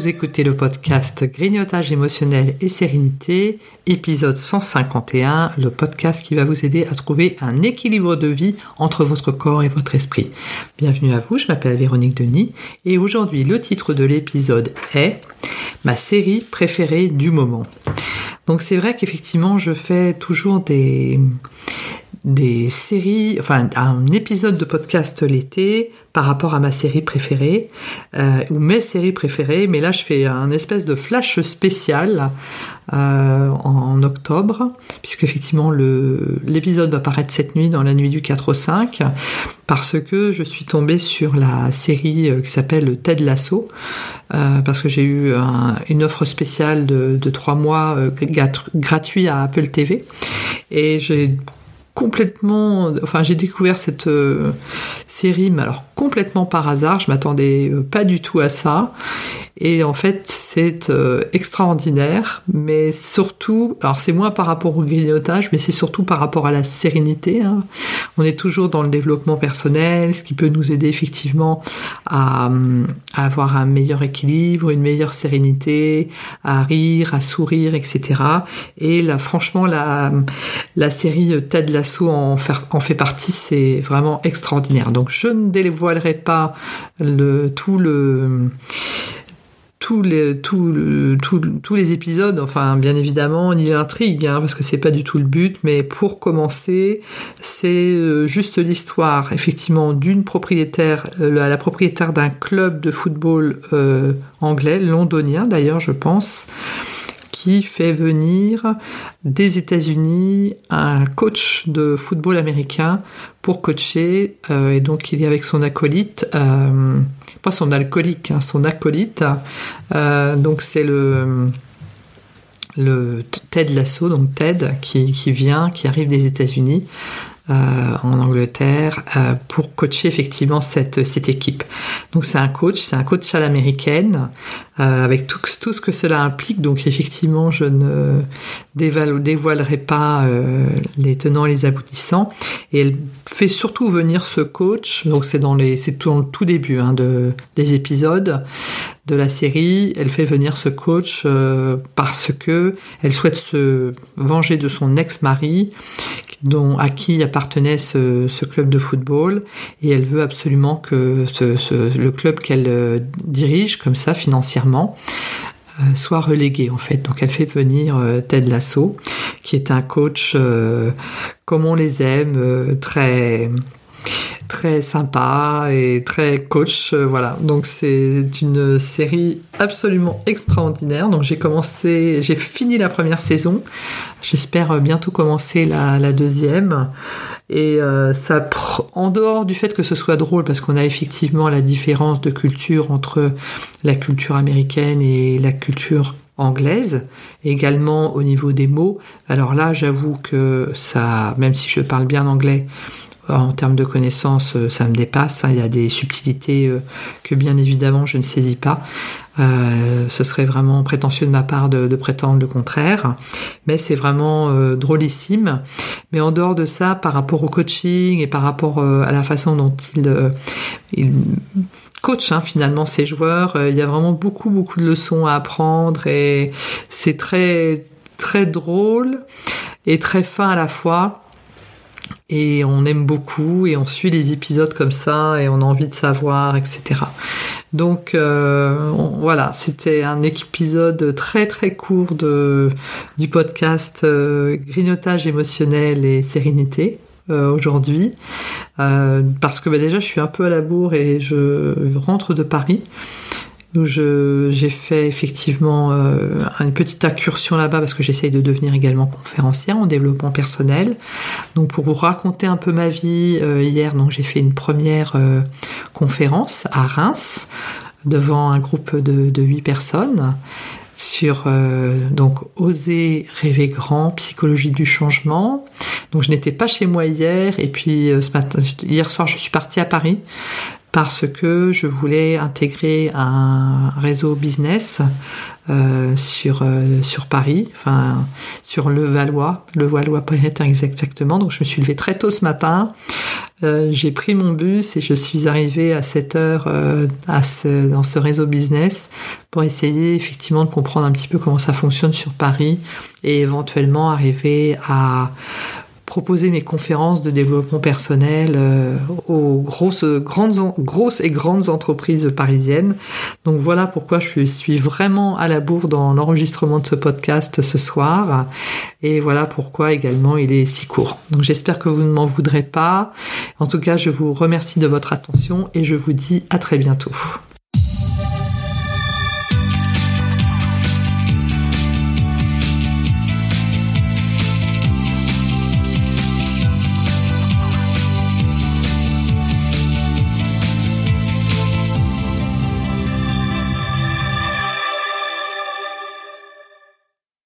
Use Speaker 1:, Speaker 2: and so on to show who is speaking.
Speaker 1: vous écoutez le podcast Grignotage émotionnel et sérénité, épisode 151, le podcast qui va vous aider à trouver un équilibre de vie entre votre corps et votre esprit. Bienvenue à vous, je m'appelle Véronique Denis et aujourd'hui le titre de l'épisode est Ma série préférée du moment. Donc c'est vrai qu'effectivement je fais toujours des des séries, enfin un épisode de podcast l'été par rapport à ma série préférée euh, ou mes séries préférées, mais là je fais un espèce de flash spécial euh, en octobre, puisque effectivement l'épisode va paraître cette nuit dans la nuit du 4 au 5, parce que je suis tombée sur la série euh, qui s'appelle Ted Lasso, parce que j'ai eu une offre spéciale de, de 3 mois gratuit à Apple TV, et j'ai complètement, enfin j'ai découvert cette euh, série, mais alors complètement par hasard, je m'attendais euh, pas du tout à ça, et en fait c'est euh, extraordinaire, mais surtout, alors c'est moins par rapport au grignotage, mais c'est surtout par rapport à la sérénité. Hein. On est toujours dans le développement personnel, ce qui peut nous aider effectivement à, avoir un meilleur équilibre, une meilleure sérénité, à rire, à sourire, etc. Et là, franchement, la, la série Ted Lasso en, en fait partie, c'est vraiment extraordinaire. Donc je ne dévoilerai pas le, tout le tous les, épisodes, enfin bien évidemment, ni l'intrigue, hein, parce que c'est pas du tout le but, mais pour commencer, c'est euh, juste l'histoire, effectivement, d'une propriétaire, euh, la, propriétaire d'un club de football euh, anglais, londonien d'ailleurs, je pense, qui fait venir des États-Unis un coach de football américain pour coacher, et donc il est avec son acolyte pas son alcoolique, hein, son acolyte. Euh, donc c'est le le Ted Lasso, donc Ted qui, qui vient, qui arrive des États-Unis euh, en Angleterre euh, pour coacher effectivement cette, cette équipe. Donc c'est un coach, c'est un coach à l'américaine euh, avec tout, tout, ce que cela implique. Donc effectivement, je ne dévoilerai pas les tenants et les aboutissants. Et elle fait surtout venir ce coach. Donc c'est dans tout, le tout début hein, de, des épisodes de la série. Elle fait venir ce coach parce que elle souhaite se venger de son ex-mari dont, à qui appartenait ce, club de football et elle veut absolument que le club qu'elle euh, dirige comme ça financièrement euh, soit relégué en fait. Donc elle fait venir euh, Ted Lasso qui est un coach comme on les aime, très très sympa et très coach. Euh, voilà, donc c'est une série absolument extraordinaire. Donc j'ai commencé, j'ai fini la première saison. J'espère bientôt commencer la, deuxième. Et euh, ça, en dehors du fait que ce soit drôle, parce qu'on a effectivement la différence de culture entre la culture américaine et la culture anglaise, également au niveau des mots. Alors là, j'avoue que ça, même si je parle bien anglais, en termes de connaissances, euh, ça me dépasse. Hein. Il y a des subtilités euh, que bien évidemment je ne saisis pas. Euh, ce serait vraiment prétentieux de ma part de, prétendre le contraire, mais c'est vraiment drôlissime. Mais en dehors de ça, par rapport au coaching et par rapport à la façon dont il, coach hein, finalement ces joueurs, il y a vraiment beaucoup beaucoup de leçons à apprendre et c'est très très drôle et très fin à la fois et on aime beaucoup et on suit les épisodes comme ça et on a envie de savoir, etc. Donc euh, voilà, c'était un épisode très très court du podcast euh, Grignotage émotionnel et sérénité euh, aujourd'hui parce que bah, déjà je suis un peu à la bourre et je rentre de Paris où j'ai fait effectivement euh, une petite incursion là-bas parce que j'essaye de devenir également conférencière en développement personnel. Donc pour vous raconter un peu ma vie, euh, hier donc j'ai fait une première euh, conférence à Reims devant un groupe de, de 8 personnes sur donc oser rêver grand, psychologie du changement. Donc je n'étais pas chez moi hier et puis hier soir je suis partie à Paris parce que je voulais intégrer un réseau business euh, sur euh, sur Paris, enfin sur le Valois, le Valois exactement. Donc je me suis levée très tôt ce matin. Euh, j'ai pris mon bus et je suis arrivée à 7 heures à ce, dans ce réseau business pour essayer effectivement de comprendre un petit peu comment ça fonctionne sur Paris et éventuellement arriver à proposer mes conférences de développement personnel euh, aux grosses, grandes, grosses et grandes entreprises parisiennes. Donc voilà pourquoi je suis vraiment à la bourre dans l'enregistrement de ce podcast ce soir. Et voilà pourquoi également il est si court. Donc j'espère que vous ne m'en voudrez pas. En tout cas, je vous remercie de votre attention et je vous dis à très bientôt.